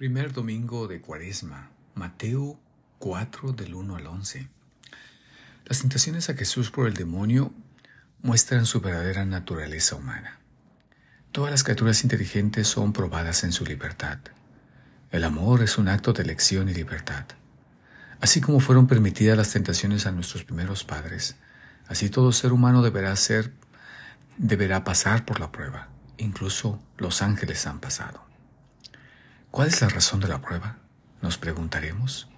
Primer domingo de Cuaresma, Mateo 4 del 1 al 11. Las tentaciones a Jesús por el demonio muestran su verdadera naturaleza humana. Todas las criaturas inteligentes son probadas en su libertad. El amor es un acto de elección y libertad. Así como fueron permitidas las tentaciones a nuestros primeros padres, así todo ser humano deberá ser deberá pasar por la prueba. Incluso los ángeles han pasado. ¿Cuál es la razón de la prueba? Nos preguntaremos.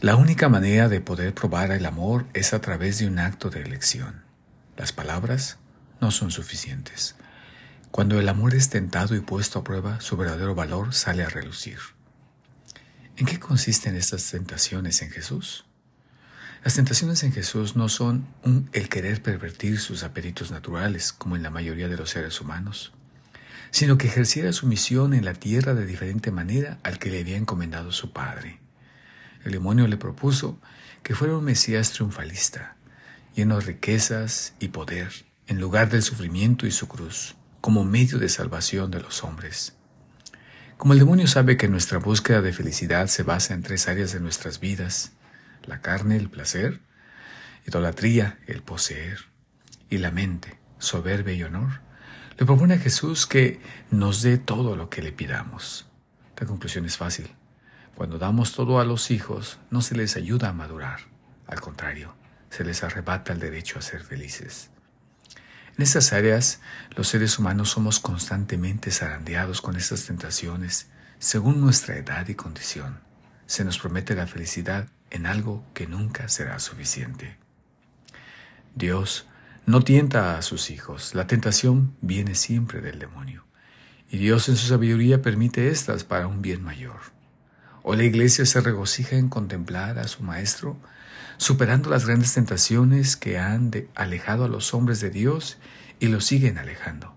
La única manera de poder probar el amor es a través de un acto de elección. Las palabras no son suficientes. Cuando el amor es tentado y puesto a prueba, su verdadero valor sale a relucir. ¿En qué consisten estas tentaciones en Jesús? Las tentaciones en Jesús no son un, el querer pervertir sus apetitos naturales, como en la mayoría de los seres humanos sino que ejerciera su misión en la tierra de diferente manera al que le había encomendado su padre. El demonio le propuso que fuera un Mesías triunfalista, lleno de riquezas y poder, en lugar del sufrimiento y su cruz, como medio de salvación de los hombres. Como el demonio sabe que nuestra búsqueda de felicidad se basa en tres áreas de nuestras vidas, la carne, el placer, idolatría, el poseer, y la mente, soberbia y honor, le propone a Jesús que nos dé todo lo que le pidamos. La conclusión es fácil. Cuando damos todo a los hijos, no se les ayuda a madurar. Al contrario, se les arrebata el derecho a ser felices. En estas áreas, los seres humanos somos constantemente zarandeados con estas tentaciones según nuestra edad y condición. Se nos promete la felicidad en algo que nunca será suficiente. Dios no tienta a sus hijos. La tentación viene siempre del demonio. Y Dios en su sabiduría permite estas para un bien mayor. O la iglesia se regocija en contemplar a su Maestro, superando las grandes tentaciones que han alejado a los hombres de Dios y los siguen alejando.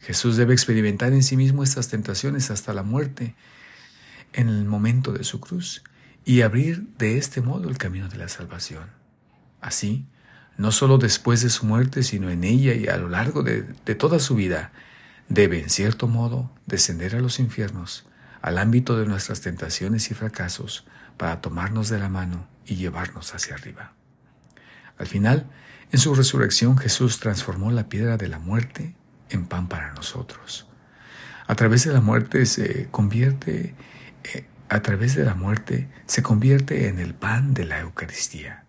Jesús debe experimentar en sí mismo estas tentaciones hasta la muerte, en el momento de su cruz, y abrir de este modo el camino de la salvación. Así, no solo después de su muerte, sino en ella y a lo largo de, toda su vida, debe, en cierto modo, descender a los infiernos, al ámbito de nuestras tentaciones y fracasos, para tomarnos de la mano y llevarnos hacia arriba. Al final, en su resurrección Jesús transformó la piedra de la muerte en pan para nosotros. A través de la muerte se convierte eh, a través de la muerte se convierte en el pan de la Eucaristía.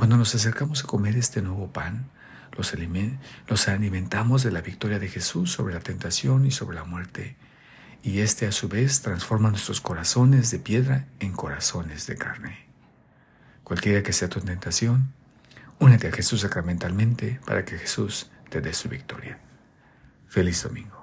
Cuando nos acercamos a comer este nuevo pan, los, alimentamos de la victoria de Jesús sobre la tentación y sobre la muerte, y este a su vez transforma nuestros corazones de piedra en corazones de carne. Cualquiera que sea tu tentación, únete a Jesús sacramentalmente para que Jesús te dé su victoria. Feliz domingo.